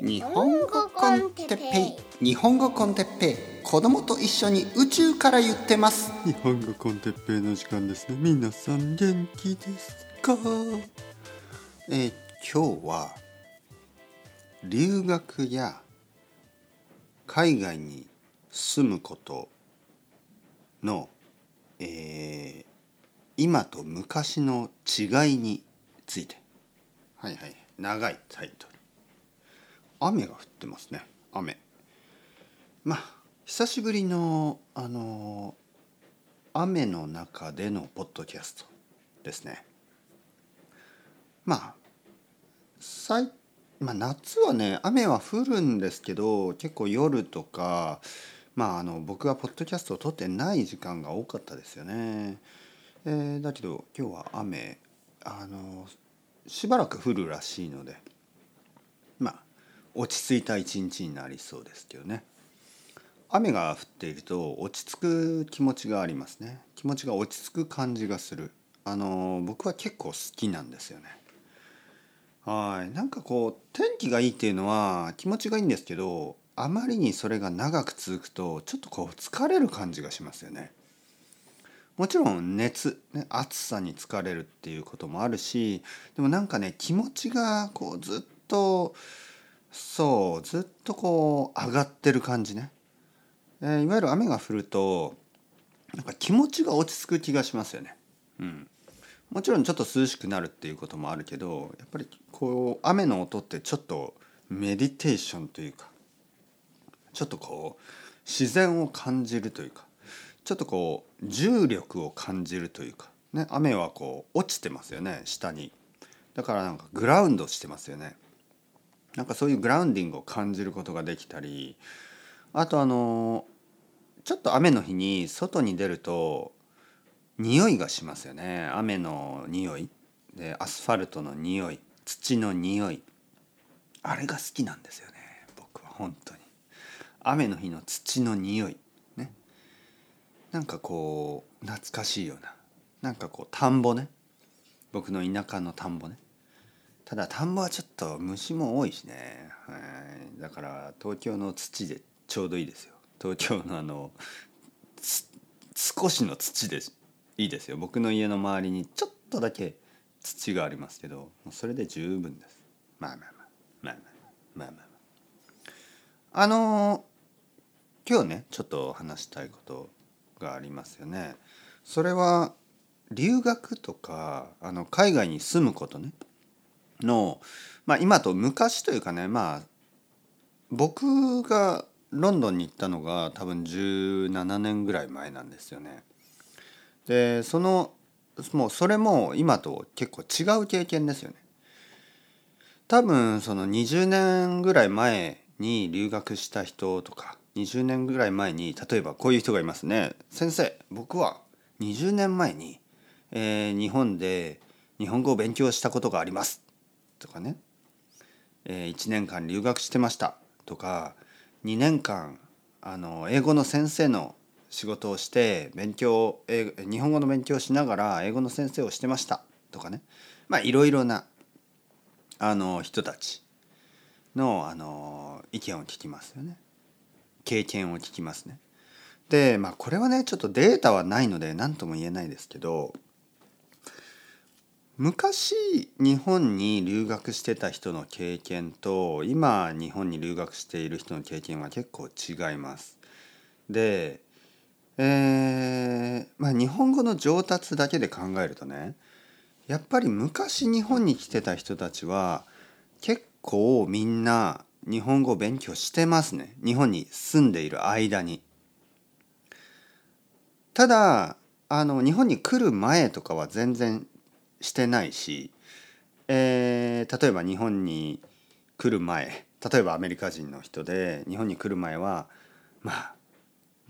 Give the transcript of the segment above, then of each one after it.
日本語コンテッペイ。日本語コンテッペイ。子供と一緒に宇宙から言ってます。日本語コンテッペイの時間ですね。皆さん元気ですか？えー今日は留学や海外に住むことの、えー今と昔の違いについて。はいはい。長いタイトル雨が降ってますね。雨。まあ久しぶりのあの雨の中でのポッドキャストですね。まあさいまあ、夏はね雨は降るんですけど結構夜とかまああの僕はポッドキャストを撮ってない時間が多かったですよね。えーだけど今日は雨。あのしばらく降るらしいので落ち着いた一日になりそうですけどね。雨が降っていると落ち着く気持ちがありますね。気持ちが落ち着く感じがする。あの僕は結構好きなんですよね。はいなんかこう天気がいいっていうのは気持ちがいいんですけどあまりにそれが長く続くとちょっとこう疲れる感じがしますよね。もちろん熱、ね、暑さに疲れるっていうこともあるしでもなんかね気持ちがこうずっとそうずっとこう上がってる感じね。えーいわゆる雨が降るとなんか気持ちが落ち着く気がしますよね。うんもちろんちょっと涼しくなるっていうこともあるけどやっぱりこう雨の音ってちょっとメディテーションというかちょっとこう自然を感じるというかちょっとこう重力を感じるというか、ね、雨はこう落ちてますよね下にだからなんかグラウンドしてますよねなんかそういうグラウンディングを感じることができたりあとあのちょっと雨の日に外に出ると匂いがしますよね。雨の匂い。でアスファルトの匂い土の匂い。あれが好きなんですよね僕は本当に。雨の日の土の匂い。ね。なんかこう懐かしいような。なんかこう田んぼね。僕の田舎の田んぼね。ただ田んぼはちょっと虫も多いしね、はい、だから東京の土でちょうどいいですよ。東京のあの少しの土でいいですよ。僕の家の周りにちょっとだけ土がありますけどそれで十分です。まあまあまあまあまあまあまあ、まあ、あ。のー、今日ねちょっと話したいことがありますよね。それは留学とかあの海外に住むことね。のまあ今と昔というかねまあ僕がロンドンに行ったのが多分17年ぐらい前なんですよね。でそのもうそれも今と結構違う経験ですよね。多分その20年ぐらい前に留学した人とか20年ぐらい前に例えばこういう人がいますね。先生僕は20年前に、えー日本で日本語を勉強したことがありますとかね、えー1年間留学してました。とか2年間あの英語の先生の仕事をして勉強英日本語の勉強をしながら英語の先生をしてました。とかね。まあいろいろなあの人たちのあの意見を聞きますよね。経験を聞きますね。でまあこれはねちょっとデータはないので何とも言えないですけど昔日本に留学してた人の経験と今日本に留学している人の経験は結構違います。でえーまあ、日本語の上達だけで考えるとねやっぱり昔日本に来てた人たちは結構みんな日本語を勉強してますね日本に住んでいる間に。ただあの日本に来る前とかは全然してないし、えー例えば日本に来る前例えばアメリカ人の人で日本に来る前はまあ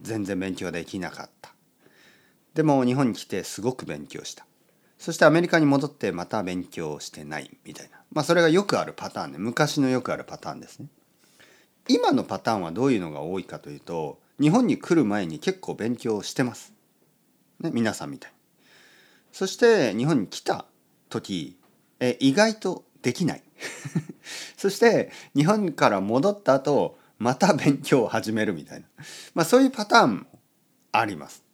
全然勉強できなかった。でも日本に来てすごく勉強した。そしてアメリカに戻ってまた勉強してないみたいな。まあそれがよくあるパターンね。昔のよくあるパターンですね。今のパターンはどういうのが多いかというと日本に来る前に結構勉強してます、ね、皆さんみたいに。そして日本に来た時え意外とできない そして日本から戻った後また勉強を始めるみたいな、まあ、そういうパターンもあります。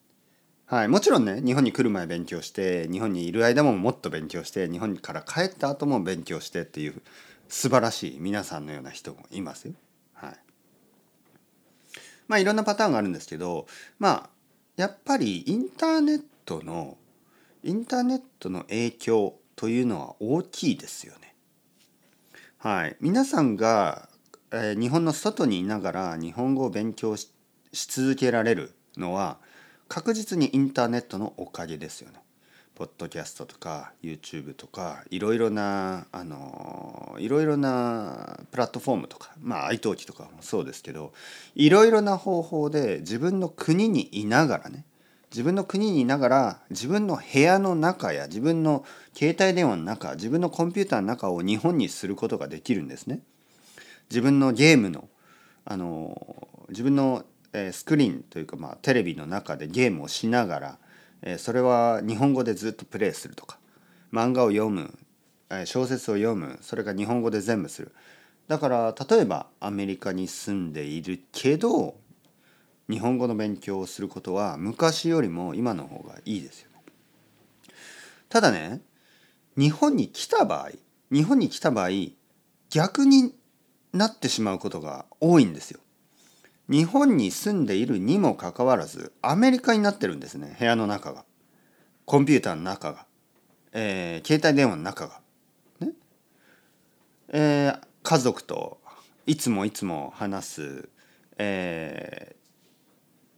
はい、もちろんね日本に来る前勉強して日本にいる間ももっと勉強して日本から帰った後も勉強してっていう素晴らしい皆さんのような人もいますよ。はい、まあいろんなパターンがあるんですけどまあやっぱりインターネットのインターネットの影響というのは大きいですよね。はい、皆さんが、えー、日本の外にいながら日本語を勉強し続けられるのは確実にインターネットのおかげですよね。ポッドキャストとか YouTube とかいろいろなあのいろいろなプラットフォームとかまあ iTalki とかもそうですけどいろいろな方法で自分の国にいながらね自分の国にいながら自分の部屋の中や自分の携帯電話の中自分のコンピューターの中を日本にすることができるんですね。自分のゲームのあの自分のスクリーンというか、まあ、テレビの中でゲームをしながら、それは日本語でずっとプレイするとか漫画を読む、小説を読むそれが日本語で全部するだから例えばアメリカに住んでいるけど日本語の勉強をすることは昔よりも今の方がいいですよね。ただね日本に来た場合日本に来た場合逆になってしまうことが多いんですよ。日本に住んでいるにもかかわらずアメリカになってるんですね部屋の中がコンピューターの中が、えー、携帯電話の中がねえー、家族といつもいつも話す、えー、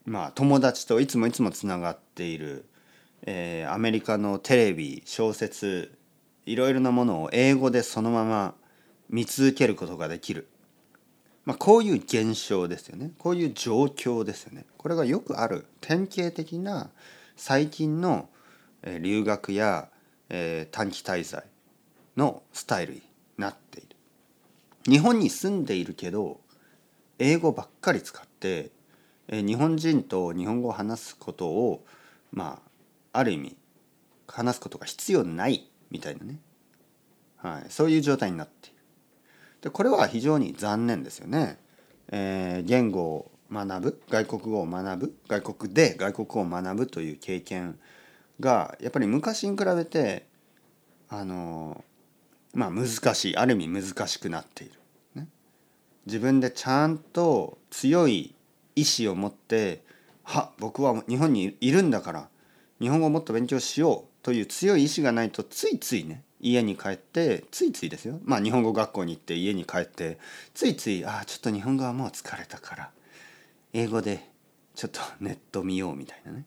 まあ友達といつもいつもつながっている、えー、アメリカのテレビ小説いろいろなものを英語でそのまま見続けることができる。まあ、こういう現象ですよね。こういう状況ですよね。これがよくある典型的な最近の留学や、えー、短期滞在のスタイルになっている。日本に住んでいるけど英語ばっかり使って、え、日本人と日本語を話すことをまあある意味話すことが必要ないみたいなね、はい、そういう状態になっている。でこれは非常に残念ですよね。えー、言語を学ぶ外国語を学ぶ外国で外国語を学ぶという経験がやっぱり昔に比べてあのまあ難しいある意味難しくなっている。ね、自分でちゃんと強い意志を持っては僕は日本にいるんだから日本語をもっと勉強しようという強い意志がないとついついね家に帰ってついついですよ。まあ日本語学校に行って家に帰ってついついああちょっと日本語はもう疲れたから英語でちょっとネット見ようみたいなね。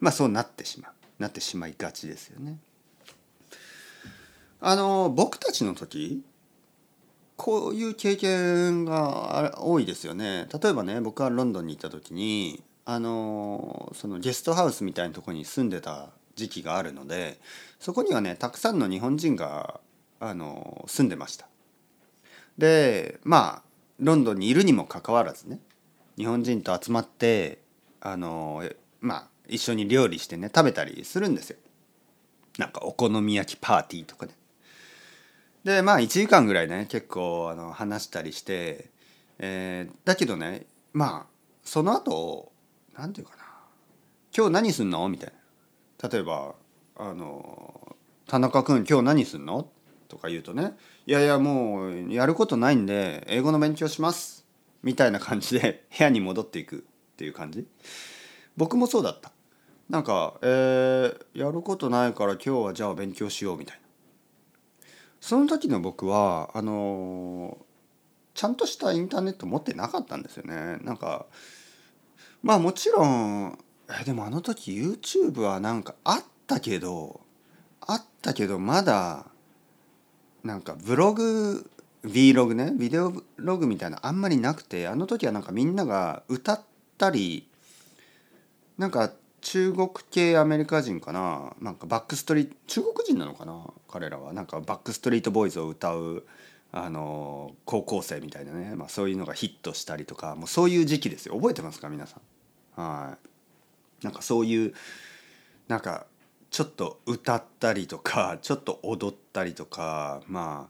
まあそうなってしまう。なってしまいがちですよね。あの僕たちの時こういう経験が多いですよね。例えばね僕はロンドンに行った時にあのそのゲストハウスみたいなとこに住んでた時期があるのでそこにはねたくさんの日本人があの住んでました。でまあロンドンにいるにもかかわらずね日本人と集まってあのまあ一緒に料理してね食べたりするんですよ。なんかお好み焼きパーティーとかね。でまあ1時間ぐらいね結構あの話したりして、えー、だけどねまあその後なんていうかな今日何すんの？みたいな。例えばあの「田中君今日何すんの?」とか言うとね「いやいやもうやることないんで英語の勉強します」みたいな感じで 部屋に戻っていくっていう感じ。僕もそうだった。なんか、えー、やることないから今日はじゃあ勉強しようみたいな。その時の僕はあのちゃんとしたインターネット持ってなかったんですよね。なんかまあもちろんえでもあの時 YouTube はなんかあったけどあったけどまだなんかブログ Vlog ねビデオログみたいなあんまりなくてあの時はなんかみんなが歌ったりなんか中国系アメリカ人かななんかバックストリート中国人なのかな彼らはなんかバックストリートボーイズを歌うあの高校生みたいなね、まあ、そういうのがヒットしたりとかもうそういう時期ですよ。覚えてますか皆さん？はい。なんかそういうなんかちょっと歌ったりとかちょっと踊ったりとかま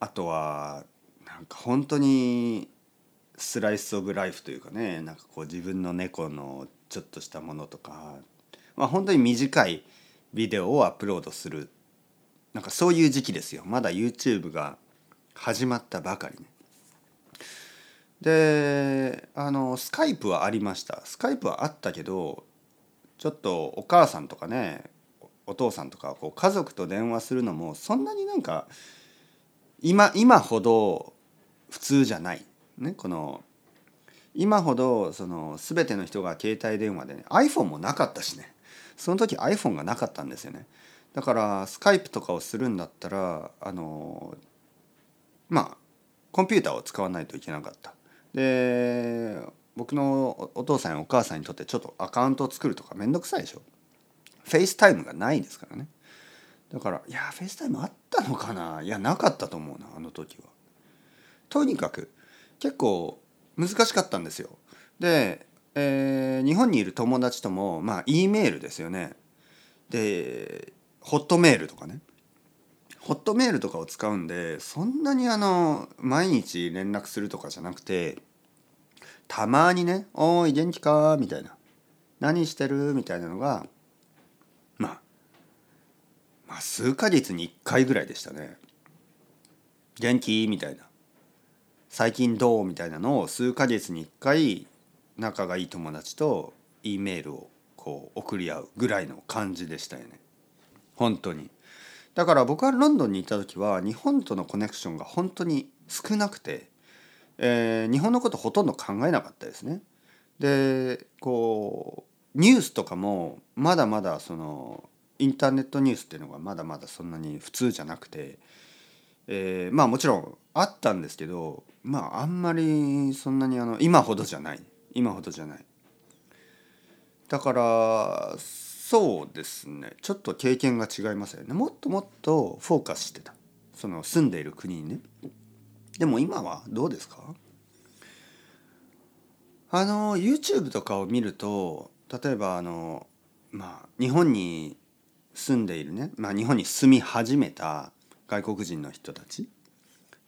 あとはなんか本当にスライス・オブ・ライフというかねなんかこう自分の猫のちょっとしたものとか、まあ、本当に短いビデオをアップロードするなんかそういう時期ですよ。まだ YouTube が始まったばかりね。であのスカイプはありました。スカイプはあったけどちょっとお母さんとかねお父さんとかこう家族と電話するのもそんなになんか今今ほど普通じゃない、ね、この今ほどその全ての人が携帯電話でね iPhone もなかったしね。その時 iPhone がなかったんですよね。だから Skype とかをするんだったらあのまあコンピューターを使わないといけなかった。で僕のお父さんやお母さんにとってちょっとアカウントを作るとかめんどくさいでしょ。 FaceTime がないですからね。だからいや FaceTime あったのかな？いやなかったと思うなあの時は。とにかく結構難しかったんですよ。で、えー日本にいる友達ともまあ E メールですよね。で Hotmail とかね Hotmail とかを使うんでそんなにあの毎日連絡するとかじゃなくてたまにね「おーい元気か?」みたいな「何してる?」みたいなのがまあまあ数ヶ月に1回ぐらいでしたね。元気？みたいな最近どう？みたいなのを数ヶ月に1回仲がいい友達と E メールをこう送り合うぐらいの感じでしたよね本当に。だから僕はロンドンにいた時は日本とのコネクションが本当に少なくて、えー日本のことほとんど考えなかったですね。でこうニュースとかもまだまだそのインターネットニュースっていうのがまだまだそんなに普通じゃなくて、えーまあもちろんあったんですけどまああんまりそんなにあの今ほどじゃない。今ほどじゃない。だからそうですね。ちょっと経験が違いますよね。もっともっとフォーカスしてた。その住んでいる国にね。でも今はどうですか？あの YouTube とかを見ると例えばあのまあ日本に住んでいるね、まあ、日本に住み始めた外国人の人たち。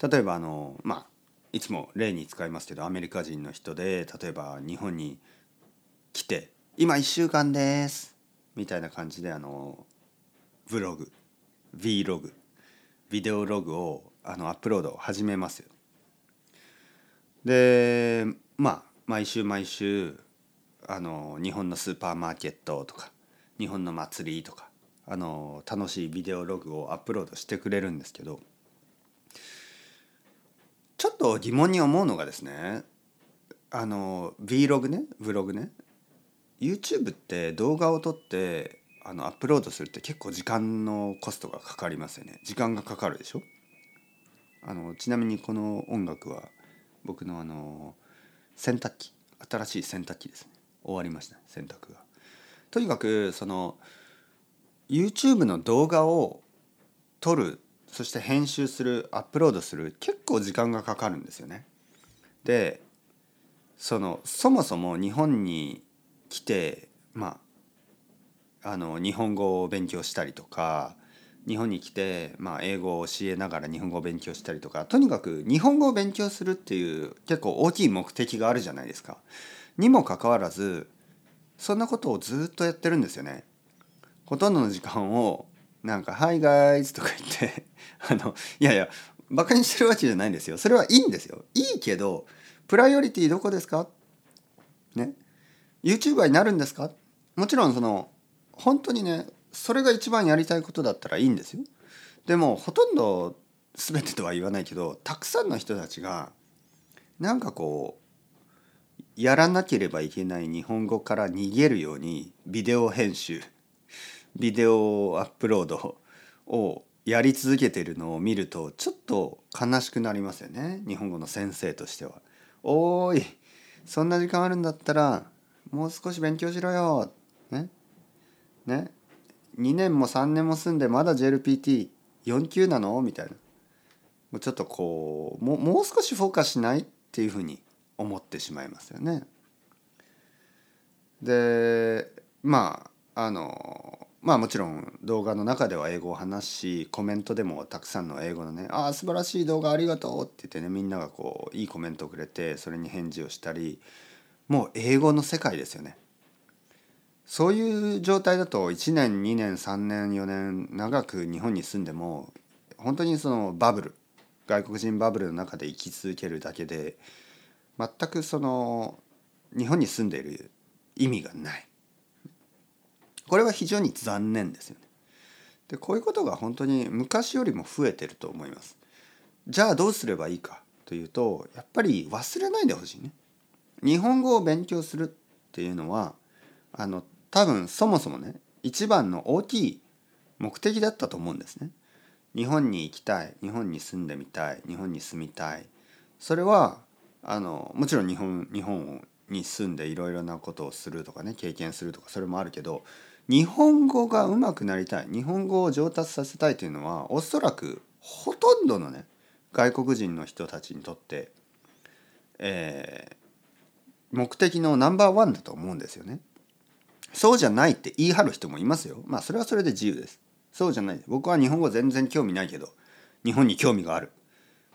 例えばあのまあいつも例に使いますけどアメリカ人の人で例えば日本に来て「今1週間です」みたいな感じであのブログ Vlog ビデオログをあのアップロードを始めますよ。でまあ毎週毎週あの日本のスーパーマーケットとか日本の祭りとかあの楽しいビデオログをアップロードしてくれるんですけどちょっと疑問に思うのがですねあの Vlog ね Vlog ね YouTube って動画を撮ってあのアップロードするって結構時間のコストがかかりますよね。時間がかかるでしょ？あのちなみにこの音楽は僕のあの洗濯機新しい洗濯機ですね。終わりました洗濯が。とにかくその YouTube の動画を撮るそして編集するアップロードする結構時間がかかるんですよね。でそのそもそも日本に来てまああの日本語を勉強したりとか日本に来て、まあ、英語を教えながら日本語を勉強したりとかとにかく日本語を勉強するっていう結構大きい目的があるじゃないですか。にもかかわらずそんなことをずっとやってるんですよね。ほとんどの時間をなんか「ハイガイズ」とか言って あのいやいやバカにしてるわけじゃないんですよ。それはいいんですよ。いいけどプライオリティどこですか？ね YouTuber になるんですか？もちろんその本当にねそれが一番やりたいことだったらいいんですよ。でもほとんど全てとは言わないけどたくさんの人たちがなんかこうやらなければいけない日本語から逃げるようにビデオ編集ビデオアップロードをやり続けているのを見るとちょっと悲しくなりますよね日本語の先生としては。おーいそんな時間あるんだったらもう少し勉強しろよ。ね？ね？2年も3年も住んでまだ JLPT4 級なの？みたいな。もうちょっとこうもうもう少しフォーカスしないっていうふうに思ってしまいますよね。でまああのまあもちろん動画の中では英語を話しコメントでもたくさんの英語のね「ああ素晴らしい動画ありがとう」って言ってねみんながこういいコメントをくれてそれに返事をしたりもう英語の世界ですよね。そういう状態だと1年2年3年4年長く日本に住んでも本当にそのバブル外国人バブルの中で生き続けるだけで全くその日本に住んでいる意味がない。これは非常に残念ですよね。でこういうことが本当に昔よりも増えてると思います。じゃあどうすればいいかというとやっぱり忘れないでほしいね。日本語を勉強するっていうのはあの多分そもそもね一番の大きい目的だったと思うんですね。日本に行きたい日本に住んでみたい日本に住みたい。それはあのもちろん日本日本に住んでいろいろなことをするとかね経験するとかそれもあるけど日本語が上手くなりたい日本語を上達させたいというのはおそらくほとんどのね外国人の人たちにとって、えー、目的のナンバーワンだと思うんですよね。そうじゃないって言い張る人もいますよ。まあそれはそれで自由です。そうじゃない僕は日本語全然興味ないけど日本に興味がある。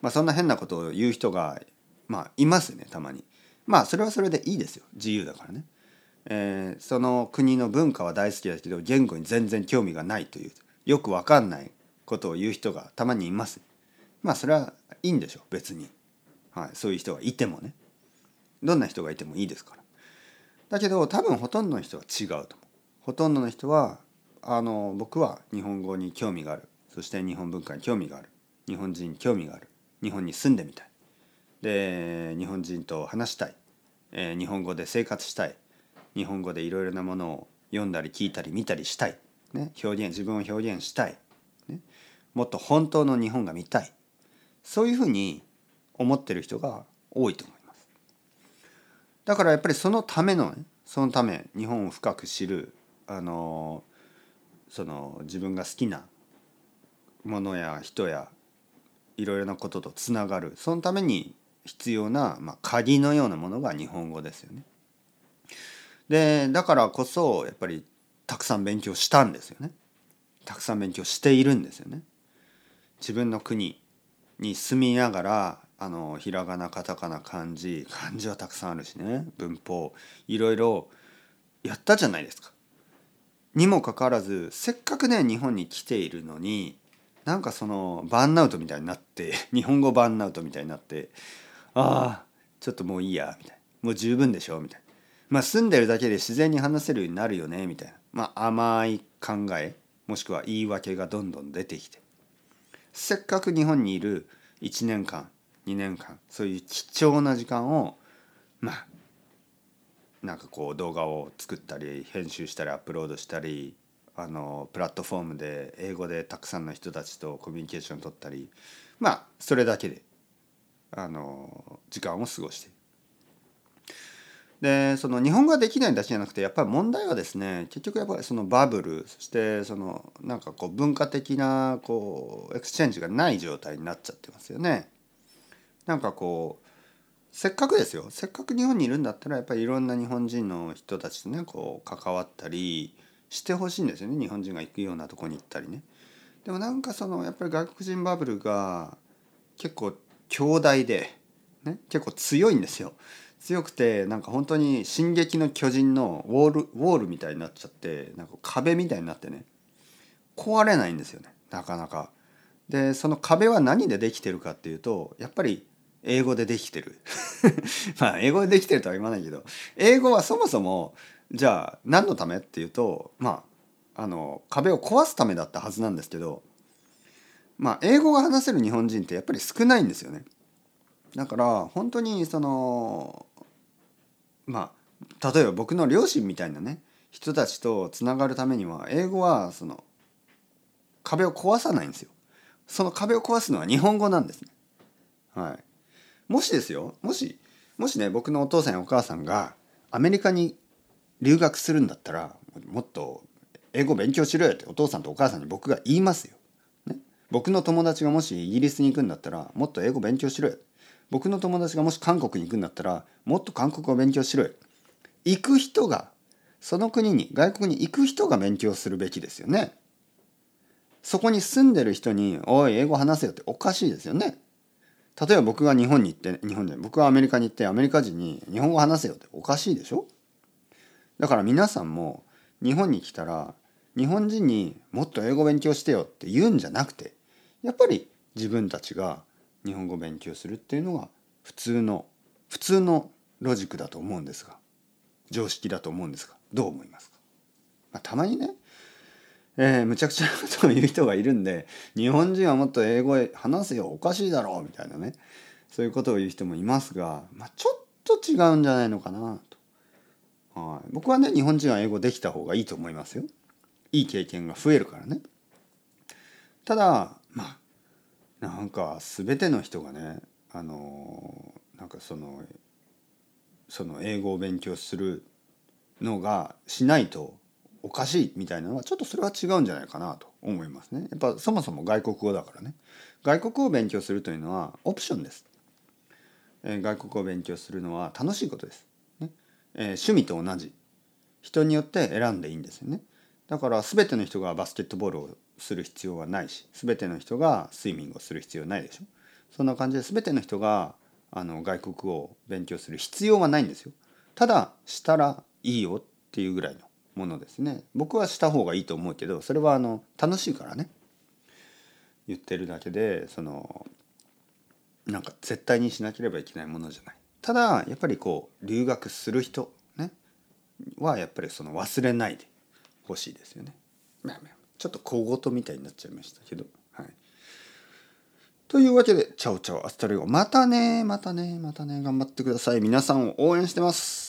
まあそんな変なことを言う人がまあいますねたまに。まあそれはそれでいいですよ自由だからね。えー、その国の文化は大好きだけど言語に全然興味がないというよくわかんないことを言う人がたまにいます。まあそれはいいんでしょう別に、はい、そういう人がいてもねどんな人がいてもいいですから。だけど多分ほとんどの人は違うと思う。ほとんどの人はあの僕は日本語に興味がある。そして日本文化に興味がある。日本人に興味がある。日本に住んでみたい。で日本人と話したい、えー、日本語で生活したい。日本語でいろいろなものを読んだり聞いたり見たりしたい、ね、表現自分を表現したい、ね、もっと本当の日本が見たい。そういうふうに思ってる人が多いと思います。だからやっぱりそのための、ね、そのため日本を深く知るあのその自分が好きなものや人やいろいろなこととつながるそのために必要な、まあ、鍵のようなものが日本語ですよね。でだからこそやっぱりたくさん勉強したんですよね。たくさん勉強しているんですよね。自分の国に住みながらあのひらがなカタカナ漢字漢字はたくさんあるしね文法いろいろやったじゃないですか。にもかかわらずせっかくね日本に来ているのになんかそのバンアウトみたいになって 日本語バンアウトみたいになってああちょっともういいやみたいな。もう十分でしょみたいな。まあ住んでるだけで自然に話せるようになるよねみたいな。まあ甘い考えもしくは言い訳がどんどん出てきて。せっかく日本にいる1年間2年間そういう貴重な時間をまあなんかこう動画を作ったり編集したりアップロードしたりあのプラットフォームで英語でたくさんの人たちとコミュニケーション取ったりまあそれだけであの時間を過ごしている。でその日本語ができないだけじゃなくてやっぱり問題はですね結局やっぱりそのバブルそしてそのなんかこう文化的なこう exchange がない状態になっちゃってますよね。なんかこうせっかくですよせっかく日本にいるんだったらやっぱりいろんな日本人の人たちとねこう関わったりしてほしいんですよね日本人が行くようなとこに行ったりね。でもなんかそのやっぱり外国人バブルが結構強大で、ね、結構強いんですよ。強くてなんか本当に「進撃の巨人」のウォールウォールみたいになっちゃってなんか壁みたいになってね壊れないんですよねなかなか。でその壁は何でできてるかっていうとやっぱり英語でできてる まあ英語でできてるとは言わないけど英語はそもそもじゃあ何のためっていうとまああの壁を壊すためだったはずなんですけどまあ英語が話せる日本人ってやっぱり少ないんですよね。だから本当にそのまあ例えば僕の両親みたいなね人たちとつながるためには英語はその壁を壊さないんですよ。その壁を壊すのは日本語なんですね。はい。もしですよもしもしね僕のお父さんやお母さんがアメリカに留学するんだったらもっと英語勉強しろよってお父さんとお母さんに僕が言いますよ。ね、僕の友達がもしイギリスに行くんだったらもっと英語勉強しろよ。僕の友達がもし韓国に行くんだったらもっと韓国語勉強しろよ。行く人がその国に外国に行く人が勉強するべきですよね。そこに住んでる人に「おい英語話せよ」っておかしいですよね。例えば僕が日本に行って日本で僕はアメリカに行ってアメリカ人に日本語話せよっておかしいでしょ？だから皆さんも日本に来たら日本人にもっと英語勉強してよって言うんじゃなくてやっぱり自分たちが日本語勉強するっていうのが普通の普通のロジックだと思うんですが常識だと思うんですがどう思いますか、まあ、たまにねえー、むちゃくちゃなことを言う人がいるんで日本人はもっと英語へ話せよおかしいだろうみたいなね。そういうことを言う人もいますが、まあ、ちょっと違うんじゃないのかなと、はい、僕はね日本人は英語できた方がいいと思いますよ。いい経験が増えるからね。ただまあなんか全ての人がねあのなんかそのその英語を勉強するのがしないとおかしいみたいなのはちょっとそれは違うんじゃないかなと思いますね。やっぱそもそも外国語だからね。外国語を勉強するというのはオプションです。えー、外国語を勉強するのは楽しいことです。ねえー、趣味と同じ。人によって選んでいいんですよね。だから全ての人がバスケットボールをする必要はないし全ての人がスイミングをする必要ないでしょ。そんな感じで全ての人があの外国語を勉強する必要はないんですよ。ただしたらいいよっていうぐらいのものですね。僕はした方がいいと思うけどそれはあの楽しいからね。言ってるだけでそのなんか絶対にしなければいけないものじゃない。ただやっぱりこう留学する人ねはやっぱりその忘れないでほしいですよね。ちょっと小言みたいになっちゃいましたけどはい。というわけで ciao ciao hasta luego。またねまたねまたね頑張ってください。皆さんを応援してます。